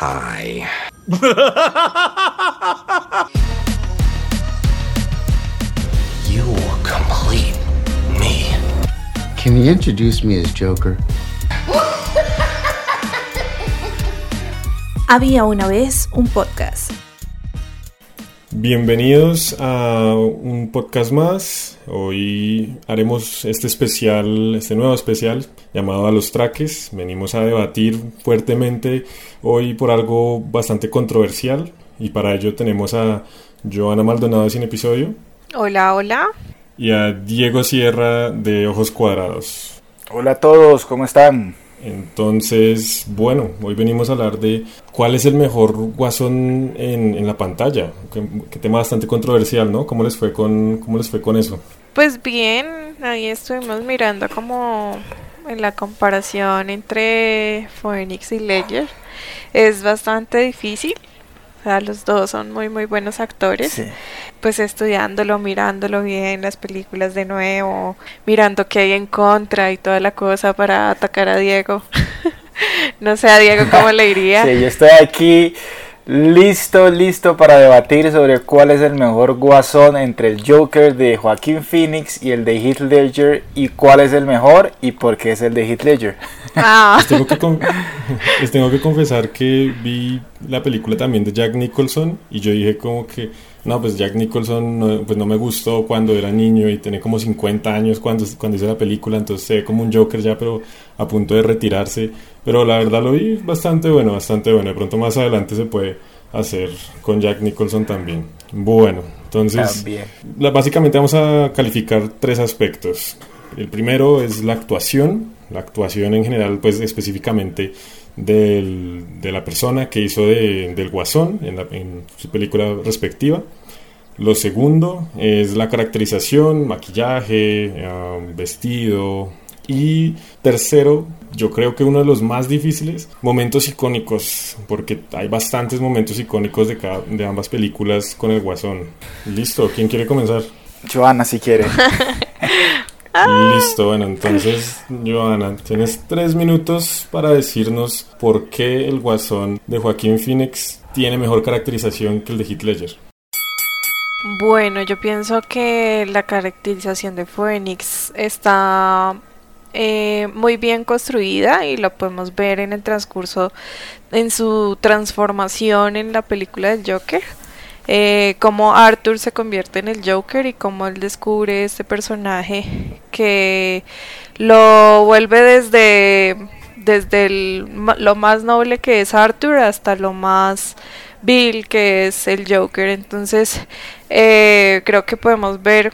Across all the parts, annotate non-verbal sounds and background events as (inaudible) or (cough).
Hi. you complete me. Can you introduce me as Joker? Había una vez un podcast. Bienvenidos a un podcast más. Hoy haremos este especial, este nuevo especial llamado A los Traques. Venimos a debatir fuertemente hoy por algo bastante controversial y para ello tenemos a Joana Maldonado sin episodio. Hola, hola. Y a Diego Sierra de Ojos Cuadrados. Hola a todos, ¿cómo están? Entonces, bueno, hoy venimos a hablar de cuál es el mejor guasón en, en la pantalla. Que, tema bastante controversial, ¿no? ¿Cómo les fue con, cómo les fue con eso? Pues bien, ahí estuvimos mirando como en la comparación entre Phoenix y Ledger. Es bastante difícil. Sea, los dos son muy, muy buenos actores. Sí. Pues estudiándolo, mirándolo bien, las películas de nuevo, mirando qué hay en contra y toda la cosa para atacar a Diego. (laughs) no sé a Diego cómo le iría. (laughs) Sí, yo estoy aquí listo, listo para debatir sobre cuál es el mejor guasón entre el Joker de Joaquín Phoenix y el de Heath Ledger y cuál es el mejor y por qué es el de Heath Ledger. Ah. Les tengo, que con- (laughs) les tengo que confesar que vi la película también de Jack Nicholson y yo dije como que, no, pues Jack Nicholson no, pues no me gustó cuando era niño y tenía como 50 años cuando, cuando hizo la película, entonces se ve como un Joker ya, pero a punto de retirarse. Pero la verdad lo vi bastante bueno, bastante bueno. De pronto más adelante se puede hacer con Jack Nicholson también. Bueno, entonces... También. La- básicamente vamos a calificar tres aspectos. El primero es la actuación, la actuación en general, pues específicamente del- de la persona que hizo de- del guasón en, la- en su película respectiva. Lo segundo es la caracterización, maquillaje, ah, vestido. Y tercero, yo creo que uno de los más difíciles, momentos icónicos, porque hay bastantes momentos icónicos de, cada- de ambas películas con el guasón. Listo, ¿quién quiere comenzar? Joana, si quiere. (laughs) (laughs) Listo, bueno, entonces, Joana, tienes tres minutos para decirnos por qué el guasón de Joaquín Phoenix tiene mejor caracterización que el de Heath Ledger. Bueno, yo pienso que la caracterización de Phoenix está eh, muy bien construida y lo podemos ver en el transcurso, en su transformación en la película del Joker. Eh, cómo Arthur se convierte en el Joker y cómo él descubre este personaje que lo vuelve desde, desde el lo más noble que es Arthur hasta lo más vil que es el Joker. Entonces eh, creo que podemos ver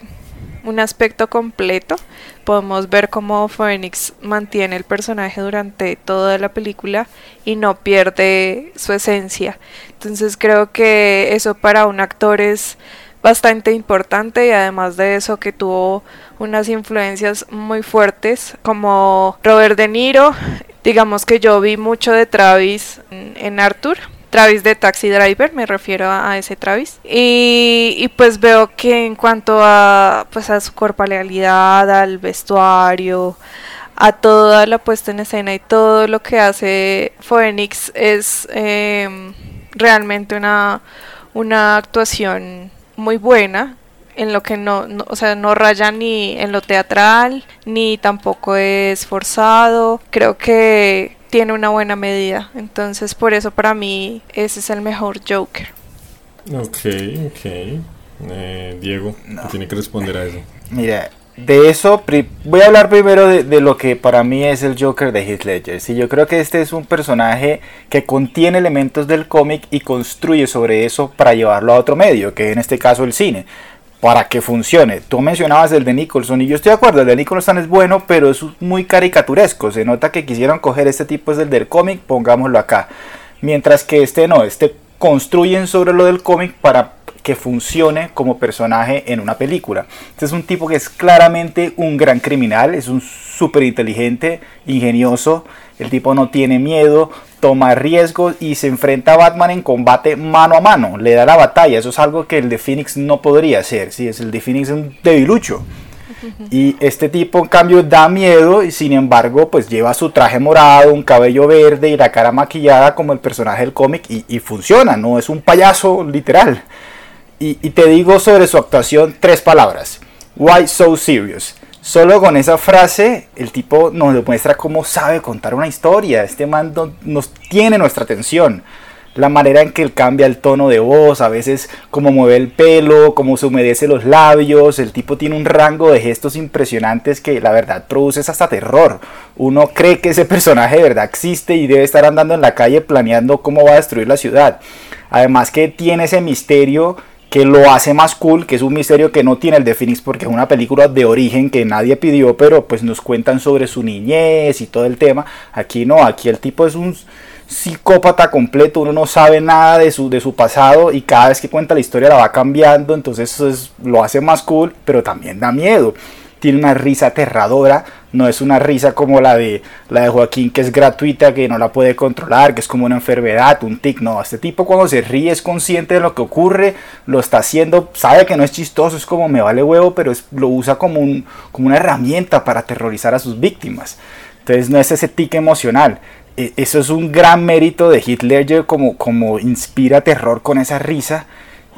un aspecto completo. Podemos ver cómo Phoenix mantiene el personaje durante toda la película y no pierde su esencia. Entonces creo que eso para un actor es bastante importante y además de eso que tuvo unas influencias muy fuertes como Robert De Niro. Digamos que yo vi mucho de Travis en, Arthur. Travis de Taxi Driver, me refiero a, ese Travis. Y, pues veo que en cuanto a, pues a su corporalidad, al vestuario, a toda la puesta en escena y todo lo que hace Phoenix es eh, realmente una, una actuación muy buena en lo que no- o sea, no raya ni en lo teatral, ni tampoco es forzado. Creo que tiene una buena medida. Entonces, por eso para mí ese es el mejor Joker. Ok, ok. Eh, Diego, tiene que responder a eso. (laughs) Mira, de eso pri- voy a hablar primero de, de lo que para mí es el Joker de Heath Ledger. Sí, yo creo que este es un personaje que contiene elementos del cómic y construye sobre eso para llevarlo a otro medio, que en este caso el cine, para que funcione. Tú mencionabas el de Nicholson y yo estoy de acuerdo, el de Nicholson es bueno, pero es muy caricaturesco. Se nota que quisieron coger este tipo es el del cómic, pongámoslo acá. Mientras que este no, este construyen sobre lo del cómic para que funcione como personaje en una película. Este es un tipo que es claramente un gran criminal, es un súper inteligente, ingenioso, el tipo no tiene miedo, toma riesgos y se enfrenta a Batman en combate mano a mano, le da la batalla, eso es algo que el de Phoenix no podría hacer, ¿sí? es el de Phoenix es un debilucho. Y este tipo en cambio da miedo y sin embargo pues lleva su traje morado, un cabello verde y la cara maquillada como el personaje del cómic y, y funciona, no es un payaso literal. Y, te digo sobre su actuación tres palabras. Why so serious? Solo con esa frase el tipo nos demuestra cómo sabe contar una historia. Este man no- nos tiene nuestra atención. La manera en que él cambia el tono de voz, a veces cómo mueve el pelo, cómo se humedece los labios. El tipo tiene un rango de gestos impresionantes que la verdad produce hasta terror. Uno cree que ese personaje de verdad existe y debe estar andando en la calle planeando cómo va a destruir la ciudad. Además que tiene ese misterio que lo hace más cool, que es un misterio que no tiene el de porque es una película de origen que nadie pidió, pero pues nos cuentan sobre su niñez y todo el tema. Aquí no, aquí el tipo es un psicópata completo, uno no sabe nada de su, de su pasado y cada vez que cuenta la historia la va cambiando, entonces es- lo hace más cool, pero también da miedo. Tiene una risa aterradora, no es una risa como la de la de Joaquín que es gratuita, que no la puede controlar, que es como una enfermedad, un tic, no, este tipo cuando se ríe es consciente de lo que ocurre, lo está haciendo, sabe que no es chistoso, es como me vale huevo, pero lo usa como, un, como una herramienta para aterrorizar a sus víctimas. Entonces no es ese tic emocional. E- Eso es un gran mérito de como, como inspira terror con esa risa.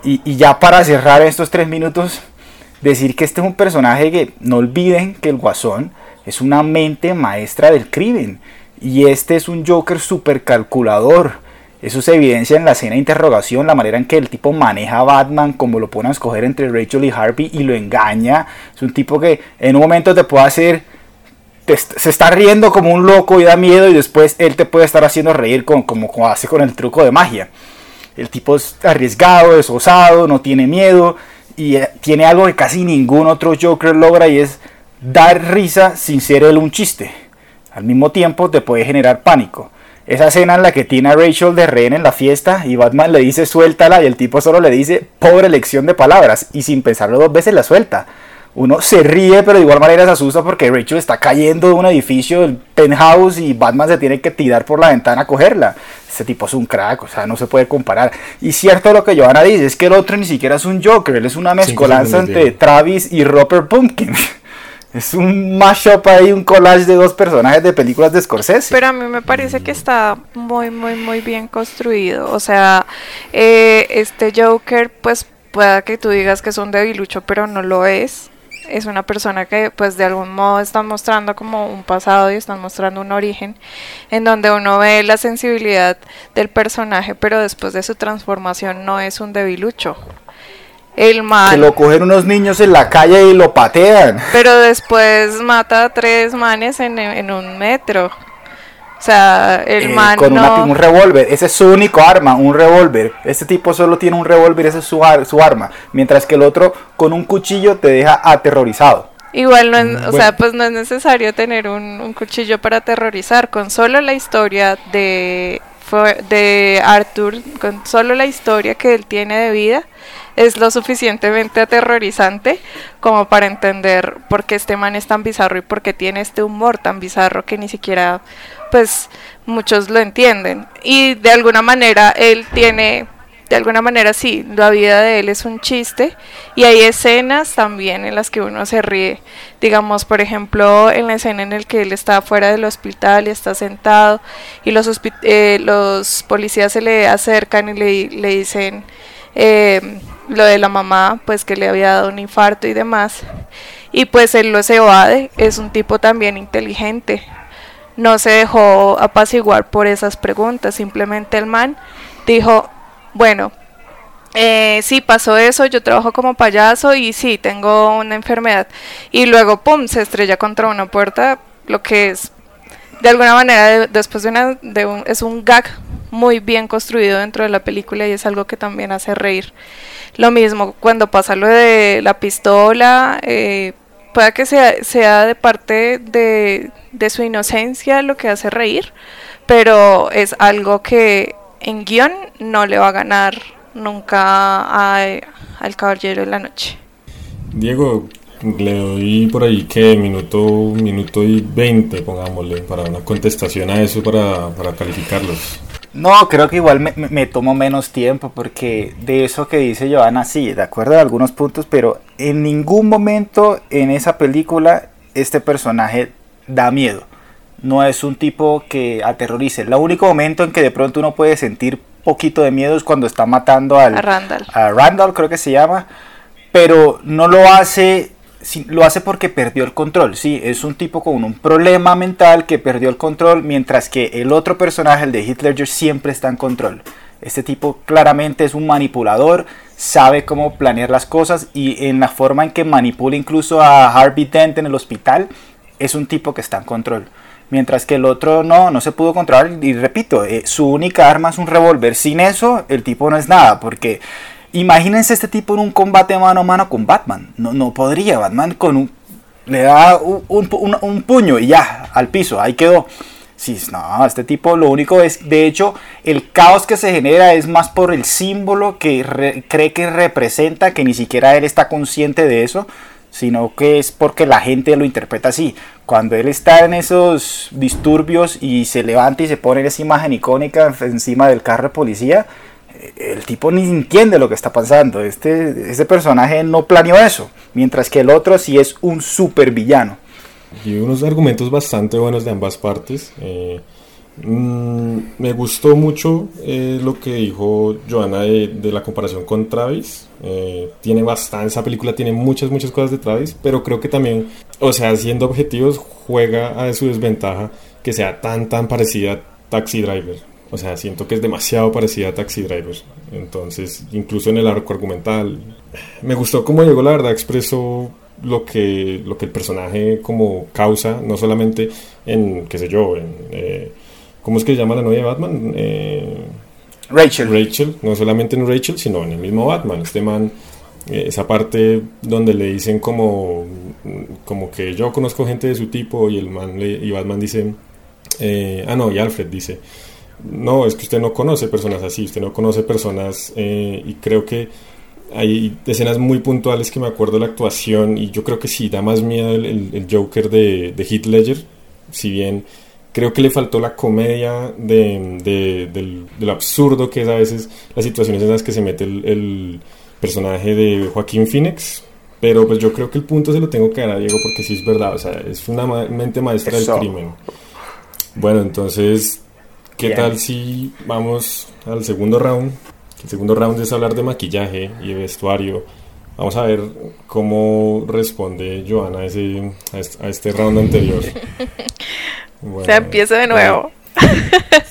Y, y ya para cerrar estos tres minutos, decir que este es un personaje que no olviden que el Guasón es una mente maestra del crimen. Y este es un Joker super calculador. Eso se evidencia en la escena de interrogación, la manera en que el tipo maneja a Batman, como lo pone a escoger entre Rachel y Harvey y lo engaña. Es un tipo que en un momento te puede hacer se está riendo como un loco y da miedo y después él te puede estar haciendo reír con, como, como hace con el truco de magia. El tipo es arriesgado, es osado, no tiene miedo y eh, tiene algo que casi ningún otro Joker logra y es dar risa sin ser él un chiste. Al mismo tiempo te puede generar pánico. Esa escena en la que tiene a Rachel de rehén en la fiesta y Batman le dice suéltala y el tipo solo le dice pobre elección de palabras y sin pensarlo dos veces la suelta. Uno se ríe pero de igual manera se asusta porque Rachel está cayendo de un edificio del penthouse y Batman se tiene que tirar por la ventana a cogerla. Este tipo es un crack, o sea, no se puede comparar. Y cierto lo que Johanna dice, es que el otro ni siquiera es un Joker, él es una mezcolanza entre. Travis y Robert Pumpkin. (laughs) Es un mashup ahí, un collage de dos personajes de películas de Scorsese. Pero a mí me parece que está muy, muy, muy bien construido. O sea, eh, este Joker, pues pueda que tú digas que es un debilucho, pero no lo es. Es una persona que, pues de algún modo están mostrando como un pasado y están mostrando un origen en donde uno ve la sensibilidad del personaje, pero después de su transformación no es un debilucho. El que mal. lo cogen unos niños en la calle y lo patean. Pero después mata a tres manes en, en un metro. O sea, el Eh, man con una- un revólver. Ese es su único arma, un revólver. Este tipo solo tiene un revólver, ese es su, ar- su arma. Mientras que el otro con un cuchillo te deja aterrorizado. Igual no es, o bueno. sea, pues no es necesario tener un, un cuchillo para aterrorizar. Con solo la historia de, de Arthur, con solo la historia que él tiene de vida, es lo suficientemente aterrorizante como para entender por qué este man es tan bizarro y por qué tiene este humor tan bizarro que ni siquiera, pues, muchos lo entienden. Y de alguna manera él tiene de alguna manera sí, la vida de él es un chiste y hay escenas también en las que uno se ríe. Digamos, por ejemplo, en la escena en la que él está fuera del hospital y está sentado y los, eh, los policías se le acercan y le, le dicen eh, lo de la mamá, pues que le había dado un infarto y demás. Y pues él lo se evade, es un tipo también inteligente. No se dejó apaciguar por esas preguntas, simplemente el man dijo, bueno, eh, sí pasó eso, yo trabajo como payaso y sí, tengo una enfermedad. Y luego, ¡pum!, se estrella contra una puerta, lo que es, de alguna manera, de- después de una, de un, es un gag muy bien construido dentro de la película y es algo que también hace reír. Lo mismo cuando pasa lo de la pistola, eh, pueda que sea, sea de parte de su inocencia lo que hace reír, pero es algo que en guion no le va a ganar nunca a- al Caballero de la Noche. Diego, le doy por ahí que minuto, minuto y 20, pongámosle, para una contestación a eso, para, para calificarlos. No, creo que igual me, me, me tomo menos tiempo porque de eso que dice Joana, sí, de acuerdo a algunos puntos, pero en ningún momento en esa película este personaje da miedo. No es un tipo que aterrorice. El único momento en que de pronto uno puede sentir poquito de miedo es cuando está matando al, A Randall. a Randall, creo que se llama, pero no lo hace, lo hace porque perdió el control. Sí, es un tipo con un problema mental que perdió el control, mientras que el otro personaje, el de Ledger, siempre está en control. Este tipo claramente es un manipulador, sabe cómo planear las cosas y en la forma en que manipula incluso a Harvey Dent en el hospital, es un tipo que está en control. Mientras que el otro no, no se pudo controlar. Y repito, eh, su única arma es un revólver. Sin eso, el tipo no es nada. Porque imagínense este tipo en un combate mano a mano con Batman. No, no podría. Batman con un, le da un, puño y ya, al piso. Ahí quedó. Sí, no, este tipo lo único es, de hecho, el caos que se genera es más por el símbolo que re- cree que representa, que ni siquiera él está consciente de eso, sino que es porque la gente lo interpreta así. Cuando él está en esos disturbios y se levanta y se pone esa imagen icónica encima del carro de policía, eh, el tipo ni entiende lo que está pasando. Este, este personaje no planeó eso, mientras que el otro sí es un super villano. Y unos argumentos bastante buenos de ambas partes. Eh, mm, me gustó mucho eh, lo que dijo Joana de, la comparación con Travis. Eh, tiene bastante, esa película tiene muchas, muchas cosas de Travis, pero creo que también, o sea, siendo objetivos, juega a su desventaja que sea tan, tan parecida a Taxi Driver. O sea, siento que es demasiado parecida a Taxi Driver. Entonces, incluso en el arco argumental, me gustó cómo llegó, la verdad, expresó lo que, lo que el personaje como causa, no solamente en, qué sé yo, en... eh, ¿Cómo es que se llama la novia de Batman? Eh, Rachel. Rachel, no solamente en Rachel, sino en el mismo Batman. Este man, eh, esa parte donde le dicen como, como que yo conozco gente de su tipo y el man le- y Batman dice, eh, ah no, y Alfred dice, no, es que usted no conoce personas así, usted no conoce personas eh, y creo que hay escenas muy puntuales que me acuerdo de la actuación y yo creo que sí, da más miedo el, el- el Joker de, de Heath Ledger, si bien creo que le faltó la comedia de, de- del, de lo absurdo que es a veces las situaciones en las que se mete el, el personaje de Joaquín Phoenix. Pero pues yo creo que el punto se lo tengo que dar a Diego porque sí es verdad, o sea, es una ma- mente maestra Eso. del crimen. Bueno, entonces, ¿qué Bien. tal si vamos al segundo round? El segundo round es hablar de maquillaje y de vestuario. Vamos a ver cómo responde Joana a, ese, a este round anterior. (laughs) Bueno, O sea, empieza de nuevo.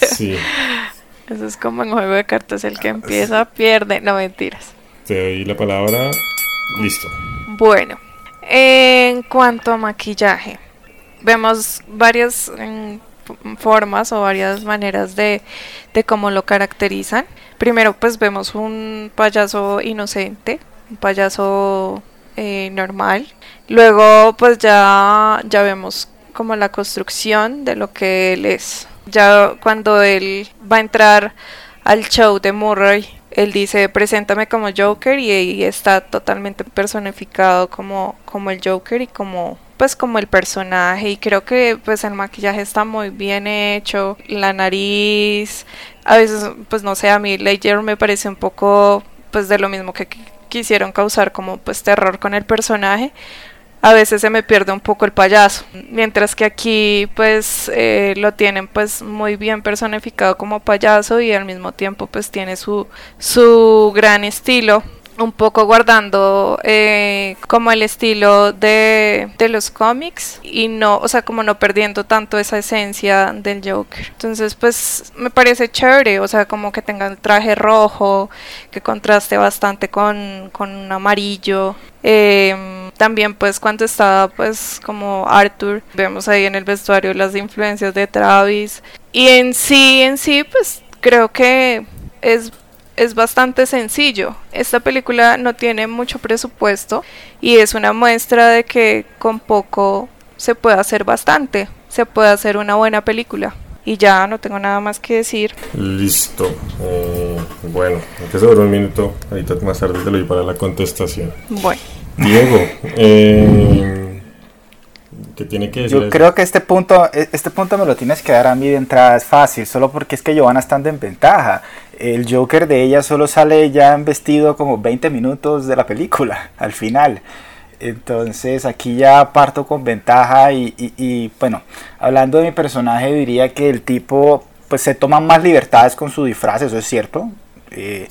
Sí, (laughs) Eso es como en juego de cartas, el que empieza pierde. No mentiras. te doy la palabra. Listo. Bueno, en cuanto a maquillaje, vemos varias mm, formas o varias maneras de, de cómo lo caracterizan. Primero, pues vemos un payaso inocente, un payaso eh, normal. Luego, pues ya, ya vemos como la construcción de lo que él es. Ya cuando él va a entrar al show de Murray, él dice, preséntame como Joker y, ahí está totalmente personificado como, como el Joker y como pues como el personaje y creo que pues el maquillaje está muy bien hecho, la nariz, a veces pues no sé, a mí Ledger me parece un poco pues de lo mismo que qu- quisieron causar como pues terror con el personaje, a veces se me pierde un poco el payaso, mientras que aquí pues eh, lo tienen pues muy bien personificado como payaso y al mismo tiempo pues tiene su, su gran estilo, un poco guardando eh, como el estilo de, de los cómics y no, o sea, como no perdiendo tanto esa esencia del Joker. Entonces pues me parece chévere, o sea, como que tenga el traje rojo, que contraste bastante con, con un amarillo. Eh, también pues cuando estaba pues como Arthur, vemos ahí en el vestuario las influencias de Travis. Y en sí, en sí pues creo que es, es bastante sencillo. Esta película no tiene mucho presupuesto y es una muestra de que con poco se puede hacer bastante, se puede hacer una buena película. Y ya no tengo nada más que decir. Listo. Eh, bueno, aunque sobre un minuto, ahorita más tarde te lo doy para la contestación. Bueno, Diego, eh, tiene que decir Yo creo que este punto, e- este punto me lo tienes que dar a mí de entrada, es fácil, solo porque es que Giovanna está en ventaja. El Joker de ella solo sale ya en vestido como 20 minutos de la película, (laughs) al final. Entonces aquí ya parto con ventaja y, y- y, bueno, hablando de mi personaje diría que el tipo pues se toma más libertades con su disfraz, eso es cierto. eh,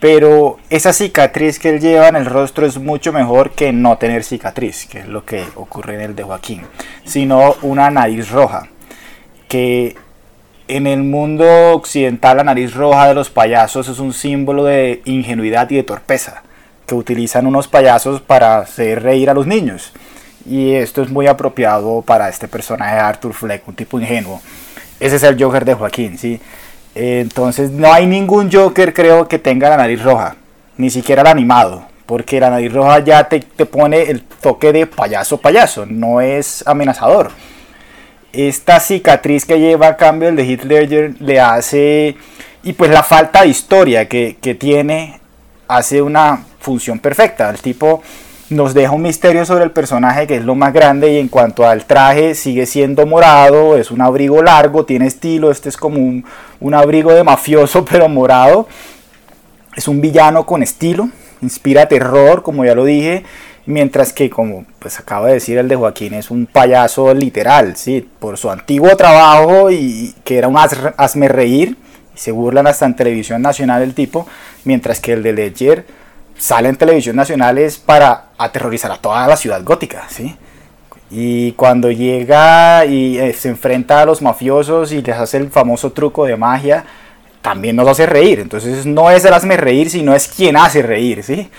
pero esa cicatriz que él lleva en el rostro es mucho mejor que no tener cicatriz, que es lo que ocurre en el de Joaquín, sino una nariz roja, que en el mundo occidental la nariz roja de los payasos es un símbolo de ingenuidad y de torpeza, que utilizan unos payasos para hacer reír a los niños. Y esto es muy apropiado para este personaje de Arthur Fleck, un tipo ingenuo. Ese es el Joker de Joaquín, ¿sí? Entonces no hay ningún Joker creo que tenga la nariz roja, ni siquiera el animado, porque la nariz roja ya te, te pone el toque de payaso payaso, no es amenazador. Esta cicatriz que lleva a cambio el de Ledger le hace, y pues la falta de historia que, que tiene, hace una función perfecta. El tipo nos deja un misterio sobre el personaje que es lo más grande y en cuanto al traje sigue siendo morado, es un abrigo largo, tiene estilo, este es como un, un abrigo de mafioso (laughs) pero morado. Es un villano con estilo, inspira terror, como ya lo dije, mientras que como pues acaba de decir el de Joaquín es un payaso literal, sí, por su antiguo trabajo y que era un hazme reír, se burlan hasta en televisión nacional el tipo, mientras que el de Ledger sale en televisión nacional es para aterrorizar a toda la ciudad gótica, ¿sí? Y cuando llega y eh, se enfrenta a los mafiosos y les hace el famoso truco de magia, también nos hace reír. Entonces no es el hazme reír, sino es quien hace reír, ¿sí?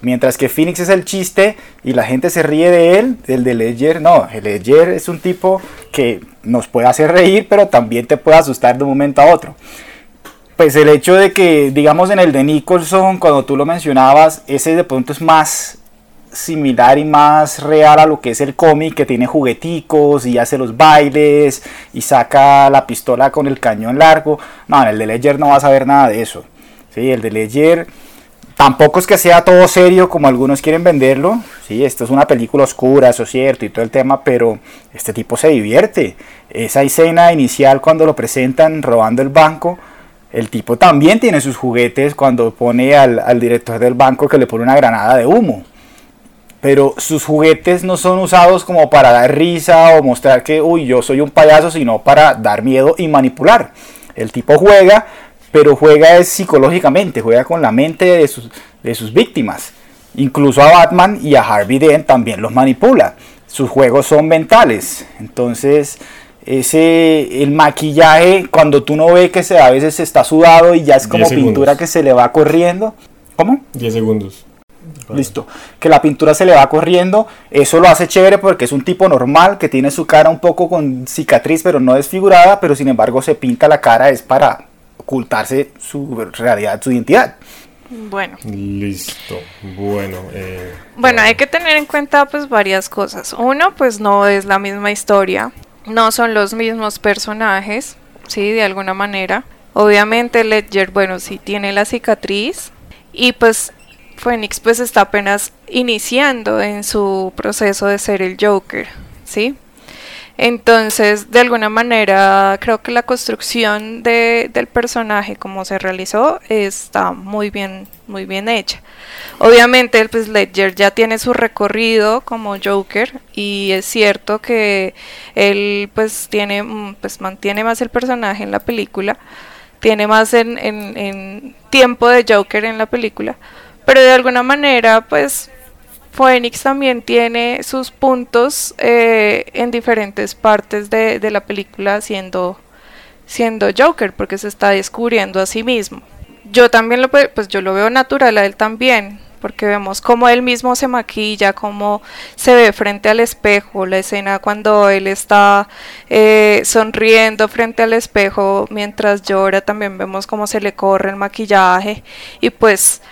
Mientras que Phoenix es el chiste y la gente se ríe de él, el de Ledger no. El Ledger es un tipo que nos puede hacer reír, pero también te puede asustar de un momento a otro pues el hecho de que, digamos, en el de Nicholson, cuando tú lo mencionabas, ese de pronto es más similar y más real a lo que es el cómic, que tiene jugueticos y hace los bailes y saca la pistola con el cañón largo. No, en el de Ledger no vas a ver nada de eso. ¿sí? El de Ledger tampoco es que sea todo serio como algunos quieren venderlo. Sí, esto es una película oscura, eso es cierto, y todo el tema, pero este tipo se divierte. Esa escena inicial cuando lo presentan robando el banco el tipo también tiene sus juguetes cuando pone al, al, director del banco que le pone una granada de humo. Pero sus juguetes no son usados como para dar risa o mostrar que, uy, yo soy un payaso, sino para dar miedo y manipular. El tipo juega, pero juega psicológicamente, juega con la mente de sus, de sus víctimas. Incluso a Batman y a Harvey Dent también los manipula. Sus juegos son mentales. Entonces, ese el maquillaje cuando tú no ves que se a veces está sudado y ya es como pintura que se le va corriendo ¿cómo? 10 segundos listo que la pintura se le va corriendo eso lo hace chévere porque es un tipo normal que tiene su cara un poco con cicatriz pero no desfigurada pero sin embargo se pinta la cara es para ocultarse su realidad su identidad bueno. Listo. Bueno. Eh, bueno, hay que tener en cuenta pues varias cosas. Uno, pues no es la misma historia no son los mismos personajes, sí, de alguna manera. Obviamente Ledger, bueno, sí tiene la cicatriz y pues Phoenix pues está apenas iniciando en su proceso de ser el Joker, ¿sí? Entonces, de alguna manera, creo que la construcción de, del personaje como se realizó está muy bien, muy bien hecha. Obviamente, pues Ledger ya tiene su recorrido como Joker y es cierto que él pues tiene, pues mantiene más el personaje en la película, tiene más en, tiempo de Joker en la película, pero de alguna manera, pues Phoenix también tiene sus puntos eh, en diferentes partes de, la película siendo, siendo Joker, porque se está descubriendo a sí mismo. Yo también lo, pues yo lo veo natural a él también, porque vemos cómo él mismo se maquilla, cómo se ve frente al espejo, la escena cuando él está eh, sonriendo frente al espejo mientras llora, también vemos cómo se le corre el maquillaje y pues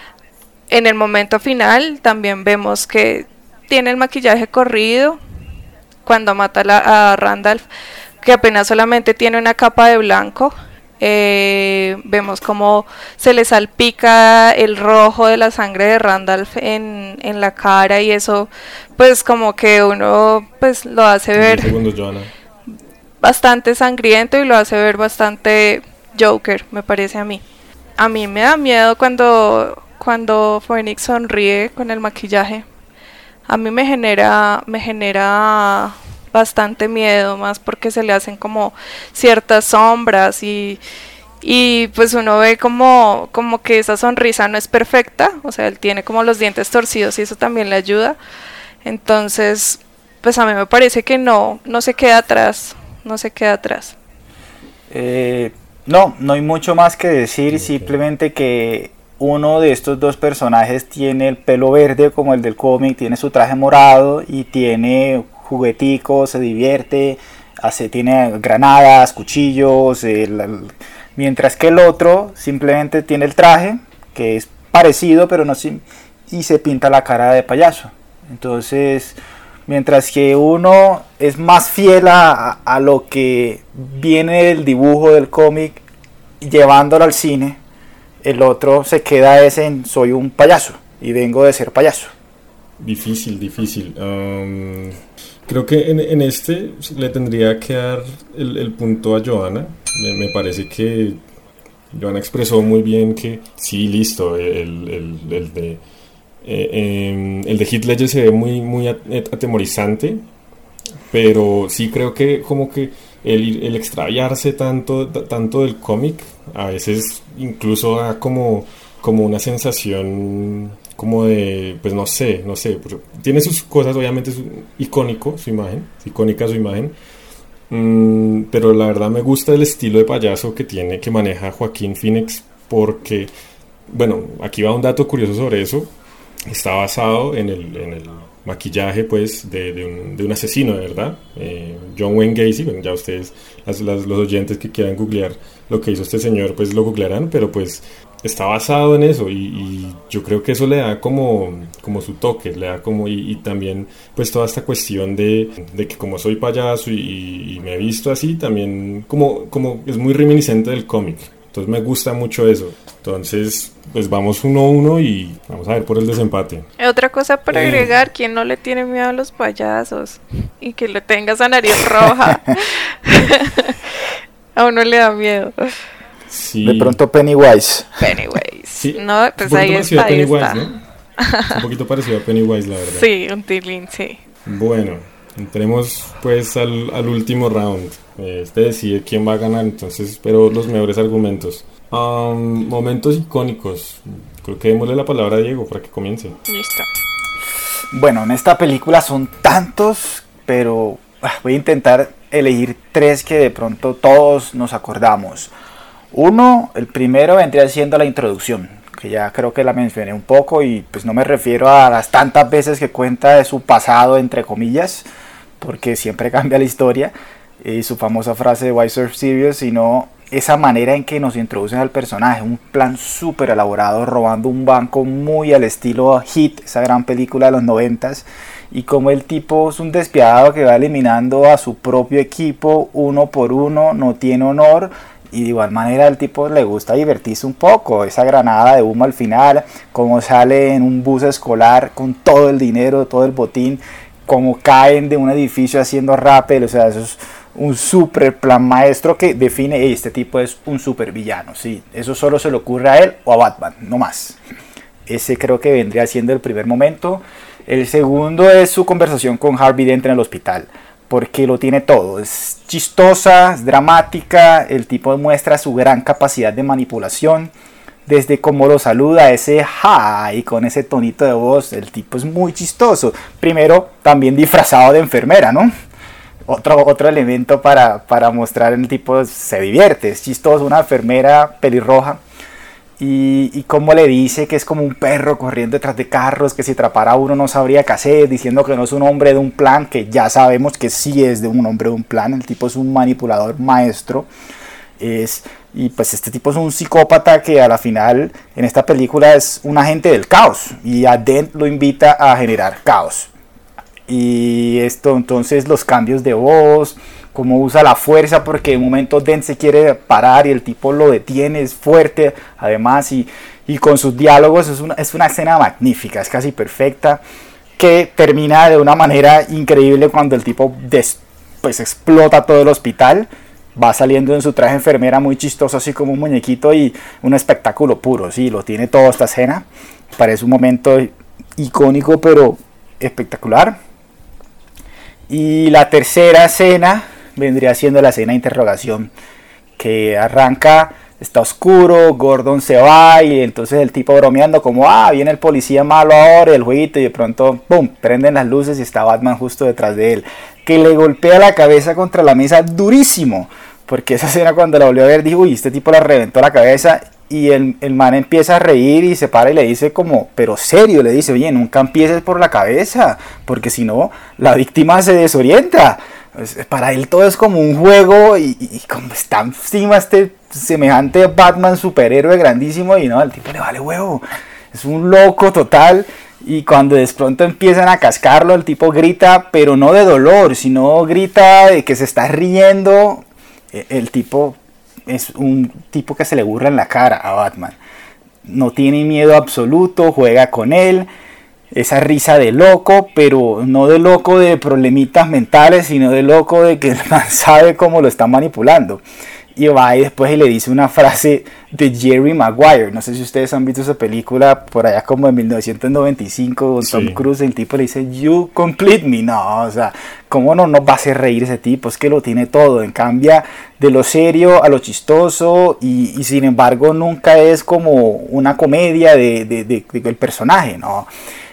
en el momento final también vemos que tiene el maquillaje corrido cuando mata la, a Randolph, que apenas solamente tiene una capa de blanco Eh, vemos como se le salpica el rojo de la sangre de Randolph en, en la cara y eso pues como que uno pues lo hace ver Segundo, bastante sangriento y lo hace ver bastante Joker, me parece a mí. A mí me da miedo cuando cuando Phoenix sonríe con el maquillaje. A mí me genera me genera bastante miedo, más porque se le hacen como ciertas sombras y y pues uno ve como como que esa sonrisa no es perfecta, o sea, él tiene como los dientes torcidos y eso también le ayuda. Entonces, pues a mí me parece que no no se queda atrás, no se queda atrás. Eh, no, no hay mucho más que decir, simplemente que uno de estos dos personajes tiene el pelo verde como el del cómic, tiene su traje morado y tiene jugueticos, se divierte, hace, tiene granadas, cuchillos, el- mientras que el otro simplemente tiene el traje, que es parecido, pero no y se pinta la cara de payaso. Entonces, mientras que uno es más fiel a, a lo que viene del dibujo del cómic, llevándolo al cine, el otro se queda ese en soy un payaso y vengo de ser payaso. Difícil, difícil. Creo que en, este le tendría que dar el, punto a Joana. Me, parece que Joana expresó muy bien que sí, listo, el, el- de... eh, em, el de Heath se ve muy, muy at- atemorizante, pero sí creo que como que el, el extraviarse tanto, tanto del cómic a veces incluso da como, como una sensación como de, pues no sé, no sé, tiene sus cosas, obviamente es icónico su imagen, es icónica su imagen, Mm, pero la verdad me gusta el estilo de payaso que tiene, que maneja Joaquín Phoenix, porque, bueno, aquí va un dato curioso sobre eso, está basado en el, en el maquillaje pues de, un, de un asesino de verdad. Eh, John Wayne Gacy ya ustedes las- los oyentes que quieran googlear lo que hizo este señor pues lo googlearán pero pues está basado en eso y, yo creo que eso le da como, su toque le da como y, también pues toda esta cuestión de, que como soy payaso y, y me he visto así también como, como es muy reminiscente del cómic entonces me gusta mucho eso entonces pues vamos uno a uno y vamos a ver por el desempate Otra cosa para Eh. agregar, ¿quién no le tiene miedo a los payasos? Y que le tenga esa nariz roja. (laughs) a uno le da miedo. Sí. De pronto Pennywise. Sí, No, pues ahí está, ahí Pennywise, está. ¿no? Un poquito parecido a Pennywise, la verdad. (laughs) Sí, un tilín, sí. Bueno, entremos pues al, al último round. Eh, Este decide quién va a ganar, entonces espero los mejores argumentos. Am, momentos icónicos. Creo que démosle la palabra a Diego para que comience. Listo. Bueno, en esta película son tantos, pero ah, voy a intentar elegir tres que de pronto todos nos acordamos. Uno, el primero vendría siendo la introducción, que ya creo que la mencioné un poco y pues no me refiero a las tantas veces que cuenta de su pasado, entre comillas, porque siempre (laughs) cambia la historia, y su famosa frase de Why Surf Serious, sino esa manera en que nos introducen al personaje, un plan súper elaborado, robando un banco muy al estilo Hit, esa gran película de los noventas, y como el tipo es un despiadado que va eliminando a su propio equipo uno por uno, no tiene honor, y de igual manera al tipo le gusta divertirse un poco, esa granada de humo al final, como sale en un bus escolar con todo el dinero, todo el botín, como caen de un edificio haciendo rappel, o sea, eso es un super plan maestro que define, "Ey, este tipo es un super villano, sí, eso solo se le ocurre a él o a Batman, no más. Ese creo que vendría siendo el primer momento. El segundo es su conversación con Harvey Dent en el hospital, porque lo tiene todo. Es chistosa, es dramática, el tipo demuestra su gran capacidad de manipulación. Desde cómo lo saluda, ese ja y con ese tonito de voz, el tipo es muy chistoso. Primero, también disfrazado de enfermera, ¿no? Otro, otro elemento para, para mostrar el tipo se divierte, es chistoso, una enfermera pelirroja y, y cómo le dice que es como un perro corriendo detrás de carros, que si atrapara a uno no sabría qué hacer, diciendo que no es un hombre de un plan, que ya sabemos que sí es de un hombre de un plan, el tipo es un manipulador maestro. Es, y pues este tipo es un psicópata que a la final en esta película es un agente del caos y a Dent lo invita a generar caos. Y esto entonces los cambios de voz, como usa la fuerza porque en momento Dent se quiere parar y el tipo lo detiene, es fuerte además y, y con sus diálogos es una, es una escena magnífica, es casi perfecta que termina de una manera increíble cuando el tipo des, pues explota todo el hospital va saliendo en su traje enfermera muy chistoso así como un muñequito y un espectáculo puro, sí, lo tiene toda esta escena, parece un momento icónico pero espectacular. Y la tercera escena vendría siendo la escena de interrogación, que arranca, está oscuro, Gordon se va y entonces el tipo bromeando como, ah, viene el policía malo ahora, el jueguito, y de pronto, ¡pum!, prenden las luces y está Batman justo detrás de él, que le golpea la cabeza contra la mesa durísimo, porque esa escena cuando la volvió a ver dijo, uy, este tipo la reventó la cabeza y el, el, man empieza a reír y se para y le dice como, pero serio, le dice, oye, nunca empieces por la cabeza, porque si no, la víctima se desorienta. Para él todo es como un juego y, y como está encima este semejante Batman superhéroe grandísimo y no, al tipo le vale huevo. Es un loco total y cuando de pronto empiezan a cascarlo, el tipo grita, pero no de dolor, sino grita de que se está riendo. E, el tipo es un tipo que se le burla en la cara a Batman. No tiene miedo absoluto, juega con él. Esa risa de loco, pero no de loco de problemitas mentales, sino de loco de que el man (laughs) sabe cómo lo está manipulando y va y después y le dice una frase de Jerry Maguire. No sé si ustedes han visto esa película por allá como en 1995 con Tom Cruise. El tipo le dice, You complete me. No, o sea, ¿cómo no nos va a hacer reír ese tipo? Es que lo tiene todo. En cambia, de lo serio a lo chistoso y, sin embargo nunca es como una comedia de, de, de, del personaje, ¿no?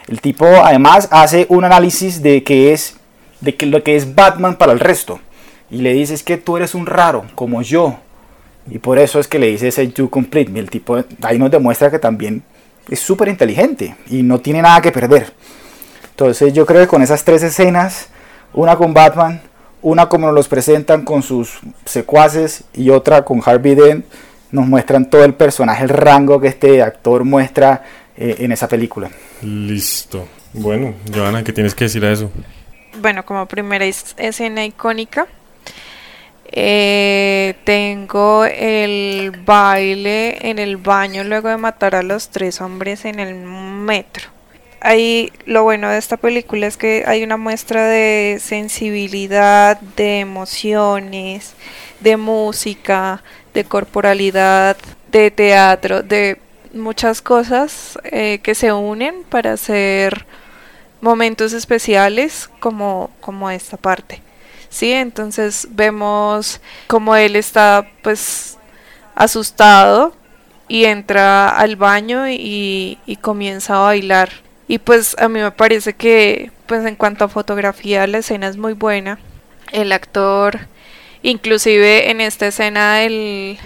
El tipo además hace un análisis de qué es, de que lo que es Batman para el resto y le dices que tú eres un raro, como yo. Y por eso es que le dice ese you complete me. El tipo ahí nos demuestra que también es súper inteligente y no tiene nada que perder. Entonces yo creo que con esas tres escenas, una con Batman, una como nos los presentan con sus secuaces y otra con Harvey Dent, nos muestran todo el personaje, el rango que este actor muestra eh, en esa película. Listo. Bueno, Joana, ¿qué tienes que decir a eso? Bueno, como primera escena icónica, eh, tengo el baile en el baño luego de matar a los tres hombres en el metro. Ahí lo bueno de esta película es que hay una muestra de sensibilidad, de emociones, de música, de corporalidad, de teatro, de muchas cosas eh, que se unen para hacer momentos especiales como, como esta parte. ¿Sí? Entonces vemos como él está pues asustado y entra al baño y, comienza a bailar. Y pues a mí me parece que pues en cuanto a fotografía la escena es muy buena. El actor, inclusive en esta escena el,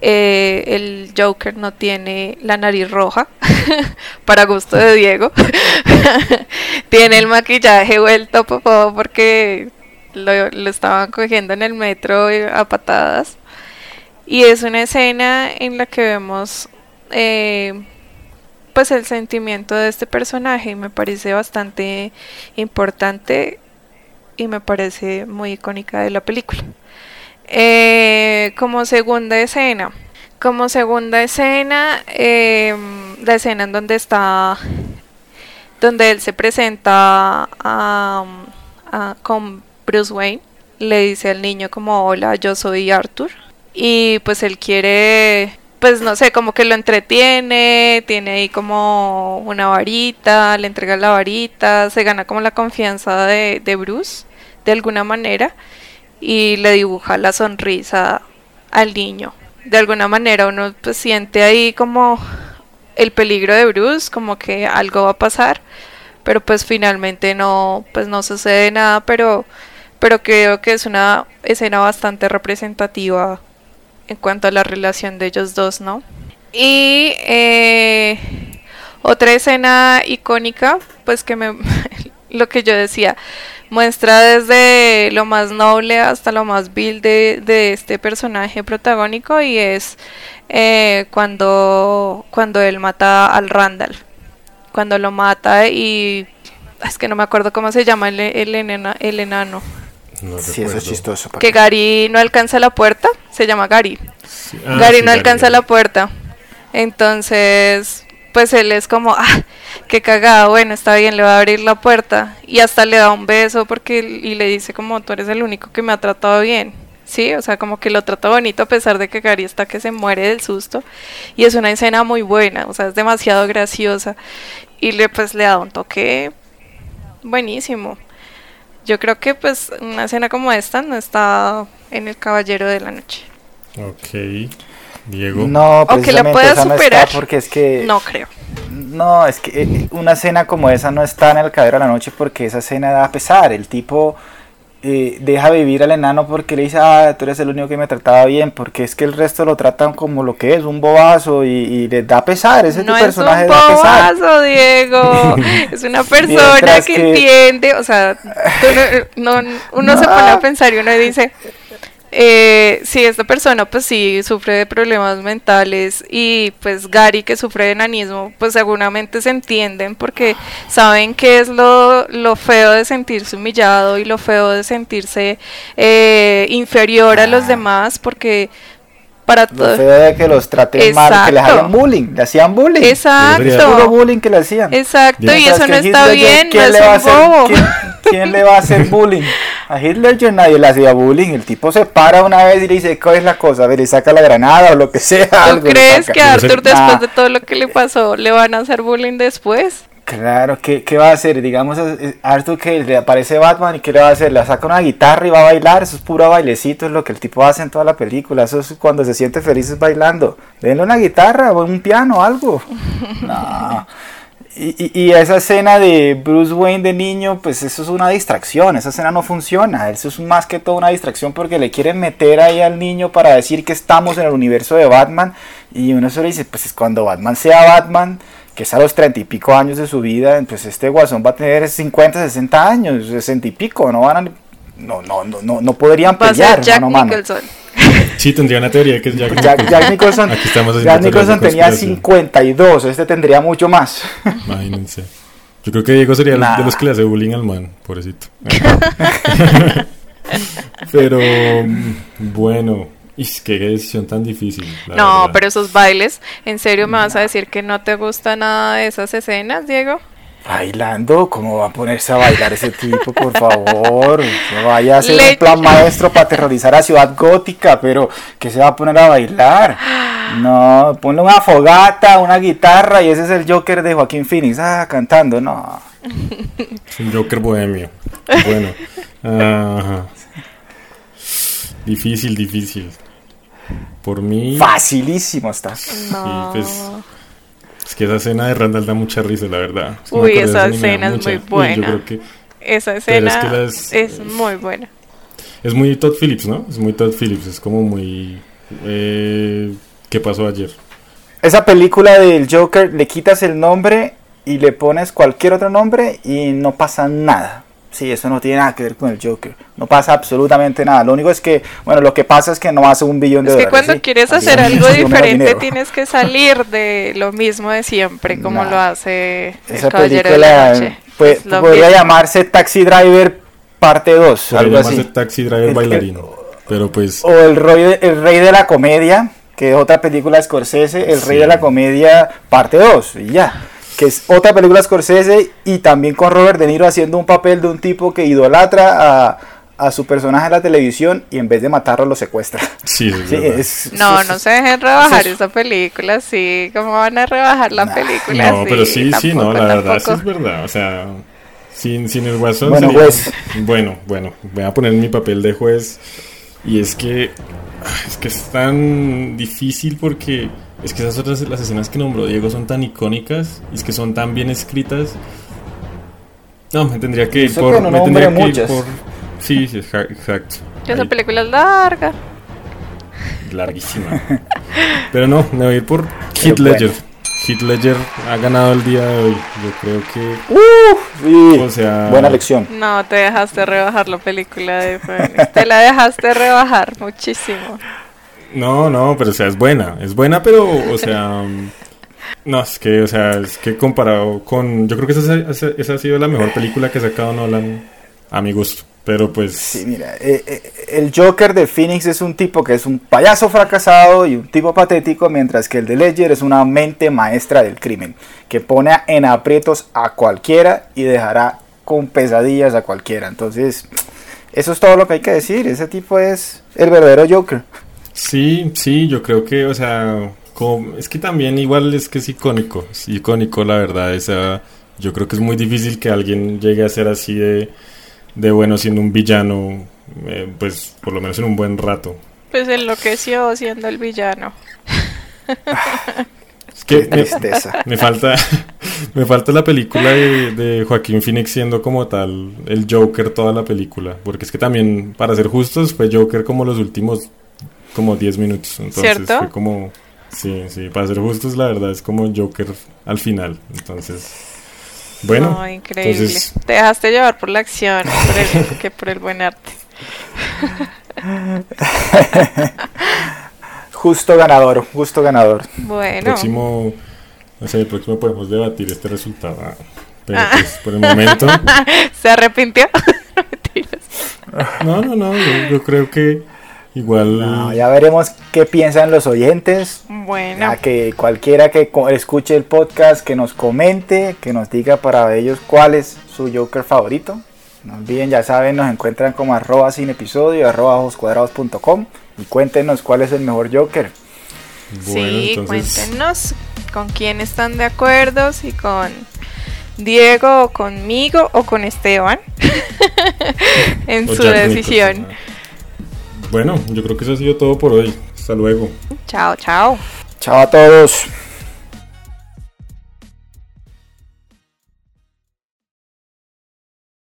eh, el Joker no tiene la nariz roja, (laughs) para gusto de Diego. (laughs) tiene el maquillaje vuelto porque lo, estaban cogiendo en el metro a patadas. Y es una escena en la que vemos eh, pues el sentimiento de este personaje y me parece bastante importante y me parece muy icónica de la película. Eh, como segunda escena, como segunda escena, em, la escena en donde está, donde él se presenta a, con Bruce Wayne le dice al niño como hola, yo soy Arthur y pues él quiere pues no sé, como que lo entretiene, tiene ahí como una varita, le entrega la varita, se gana como la confianza de, de Bruce de alguna manera y le dibuja la sonrisa al niño. De alguna manera uno pues siente ahí como el peligro de Bruce, como que algo va a pasar, pero pues finalmente no, pues no sucede nada, pero pero creo que es una escena bastante representativa en cuanto a la relación de ellos dos, ¿no? Y eh, otra escena icónica, pues que me, (laughs) lo que yo decía, muestra desde lo más noble hasta lo más vil de, este personaje protagónico y es eh, cuando, cuando él mata al Randall, cuando lo mata y es que no me acuerdo cómo se llama el, el, el enano No Sí, eso es chistoso. Que Gary no alcanza la puerta, se llama Gary. Sí. Ah, Gary sí, no alcanza la puerta. Entonces, pues él es como, (laughs) ah, qué cagada, bueno, está bien, le va a abrir la puerta. Y hasta le da un beso porque y le dice como, tú eres el único que me ha tratado bien. Sí, o sea, como que lo trata bonito a pesar de que Gary está que se muere del susto. Y es una escena muy buena, o sea, es demasiado graciosa. Y le pues le da un toque buenísimo. Yo creo que pues una escena como esta no está en el Caballero de la Noche. Ok. Diego. No, O que la precisamente pueda esa no está porque es que No creo. No, es que eh, una escena como esa no está en el caballero de la noche porque esa escena da pesar. El tipo eh, deja vivir al enano porque le dice, ah, tú eres el único que me trataba bien, porque es que el resto lo tratan como lo que es, un bobazo, y, y les da pesar. Ese no tu es un personaje da pesar. bobazo, Diego. (laughs) es una persona que, que- entiende. O sea, no- no- uno se (laughs) pone a pensar y uno dice, eh, si esta persona pues sí sufre de problemas mentales y pues Gary que sufre de enanismo, pues seguramente se entienden porque saben qué es lo, lo feo de sentirse humillado y lo feo de sentirse eh, inferior a los demás porque para Lo todo... feo de que los traten mal, que les Exacto. hagan bullying, le hacían bullying. Exacto. Debería- Puro bullying que le hacían. Exacto, y eso no está Hitler, bien, no ¿quién es le va a un hacer- bobo. ¿quién, quién le va a hacer bullying? A Hitler yo nadie le hacía bullying. El tipo se para una vez y le dice, ¿cuál es la cosa? A ver, y saca la granada o lo que sea. ¿Tú algo le crees que a Arthur Nah, después de todo lo que le pasó le van a hacer bullying después? Claro, ¿qué, qué va a hacer? Digamos, Arthur que le aparece Batman y ¿qué le va a hacer? Le saca una guitarra y va a bailar. Eso es puro bailecito, es lo que el tipo hace en toda la película. Eso es cuando se siente feliz es bailando. Denle una guitarra o un piano, algo. (laughs) No. Y, y- y esa escena de Bruce Wayne de niño, pues eso es una distracción, esa escena no funciona, eso es más que todo una distracción porque le quieren meter ahí al niño para decir que estamos en el universo de Batman y uno solo dice, pues es cuando Batman sea Batman, que es a los treinta y pico años de su vida, pues este guasón va a tener 50, 60 años, 60 y pico, no van a... No, no, no, no, no podrían pelear, Jack mano a mano. Nicholson. (laughs) Sí, tendría una teoría que es Jack, Jack, Jack Nicholson, Aquí estamos haciendo Jack Nicholson tenía conspiración. 52, este tendría mucho más. (laughs) Imagínense. Yo creo que Diego sería el Nah. de los que le hace bullying al man, pobrecito. (laughs) Pero mm, bueno, es que qué decisión tan difícil. No, verdad. pero esos bailes, ¿en serio me vas a decir que no te gusta nada de esas escenas, Diego? Bailando, ¿cómo va a ponerse a bailar ese tipo, por favor? Que vaya a hacer Le- un plan maestro para aterrorizar a Ciudad Gótica, pero ¿qué se va a poner a bailar? No, ponle una fogata, una guitarra y ese es el Joker de Joaquín Phoenix, ah, cantando, no. Es un Joker bohemio. Bueno. (laughs) Ajá. Difícil, difícil. Por mí. Facilísimo está. No. pues, Es que esa escena de Randall da mucha risa, la verdad. Es que Uy, esa escena es mucha- muy Uy, buena. yo creo que Esa es escena que las- es muy buena. es muy Todd Phillips, ¿no? Es muy Todd Phillips. Es como muy. Eh, ¿Qué pasó ayer? Esa película del Joker, le quitas el nombre y le pones cualquier otro nombre y no pasa nada. Sí, eso no tiene nada que ver con el Joker. No pasa absolutamente nada. Lo único es que, bueno, lo que pasa es que no hace un billón de Es que dólares. cuando ¿sí? quieres hacer (laughs) algo diferente tienes que salir de lo mismo de siempre, como Nah. lo hace el Esa Caballero de la película Noche. pues, podría mismo. llamarse Taxi Driver parte 2, Podría algo llamarse así. Taxi Driver Es que- Bailarín. Pero pues. O el rey, de, el rey de la comedia, que es otra película de Scorsese, El rey Sí. de la comedia parte 2, y ya. Que es otra película Scorsese y también con Robert De Niro haciendo un papel de un tipo que idolatra a, a su personaje en la televisión y en vez de matarlo lo secuestra. Sí, es Sí, es- No, es- no se dejen rebajar esa película, sí. ¿Cómo van a rebajar la Nah. película? No, pero sí, sí, no, tampoco, la verdad sí es verdad. O sea, sin, sin el guasón. Bueno, sería- juez. Bueno, bueno, voy a poner mi papel de juez. Y es que. Es que es tan difícil porque. Es que esas otras, las escenas que nombró Diego son tan icónicas. Y es que son tan bien escritas. No, me tendría que ir por. que no me tendría que ir por. Sí, sí, exa- exacto. Esa película es larga. larguísima. Pero no, me voy a ir por Heath bueno. Ledger. Heath Ledger ha ganado el día de hoy. Yo creo que. sí, O sea- buena lección. No, te dejaste rebajar la película de. Te la dejaste rebajar muchísimo. No, no, pero o sea, es buena. Es buena, pero, o sea. (laughs) No, es que, o sea, es que comparado con. Yo creo que esa, esa- esa ha sido la mejor película que ha sacado Nolan a mi gusto. Pero pues... Sí, mira, eh, eh, el Joker de Phoenix es un tipo que es un payaso fracasado y un tipo patético, mientras que el de Ledger es una mente maestra del crimen, que pone en aprietos a cualquiera y dejará con pesadillas a cualquiera. Entonces, eso es todo lo que hay que decir. Ese tipo es el verdadero Joker. Sí, sí, yo creo que, o sea, como, es que también igual es que es icónico, es icónico la verdad, esa, yo creo que es muy difícil que alguien llegue a ser así de, de bueno siendo un villano, eh, pues por lo menos en un buen rato. Pues enloqueció siendo el villano. (laughs) Es que Qué me, tristeza. (laughs) me falta, (laughs) me falta la película de, de Joaquín Phoenix siendo como tal el Joker toda la película, porque es que también, para ser justos, fue Joker como los últimos como 10 minutos, entonces ¿Cierto? fue como, sí, sí, para ser justos la verdad es como Joker al final, entonces, bueno, No, increíble. entonces Te dejaste llevar por la acción por el- que por el buen arte. (laughs) Justo ganador, justo ganador. Bueno, próximo, no sé, el próximo podemos debatir este resultado, ah, pero Ah. pues por el momento, (laughs) ¿se arrepintió? (laughs) No, no, no, no, yo, yo creo que igual... No, ya veremos qué piensan los oyentes. Bueno, Ya que cualquiera que co- escuche el podcast, que nos comente, que nos diga para ellos cuál es su Joker favorito. No olviden, ya saben, nos encuentran como arroba sin episodio, arroba ojoscuadrados.com y cuéntenos cuál es el mejor Joker. Bueno, sí, entonces- cuéntenos con quién están de acuerdo, si con Diego o conmigo o con Esteban (laughs) en O su decisión. Bueno, yo creo que eso ha sido todo por hoy. Hasta luego. Chao, chao. Chao a todos.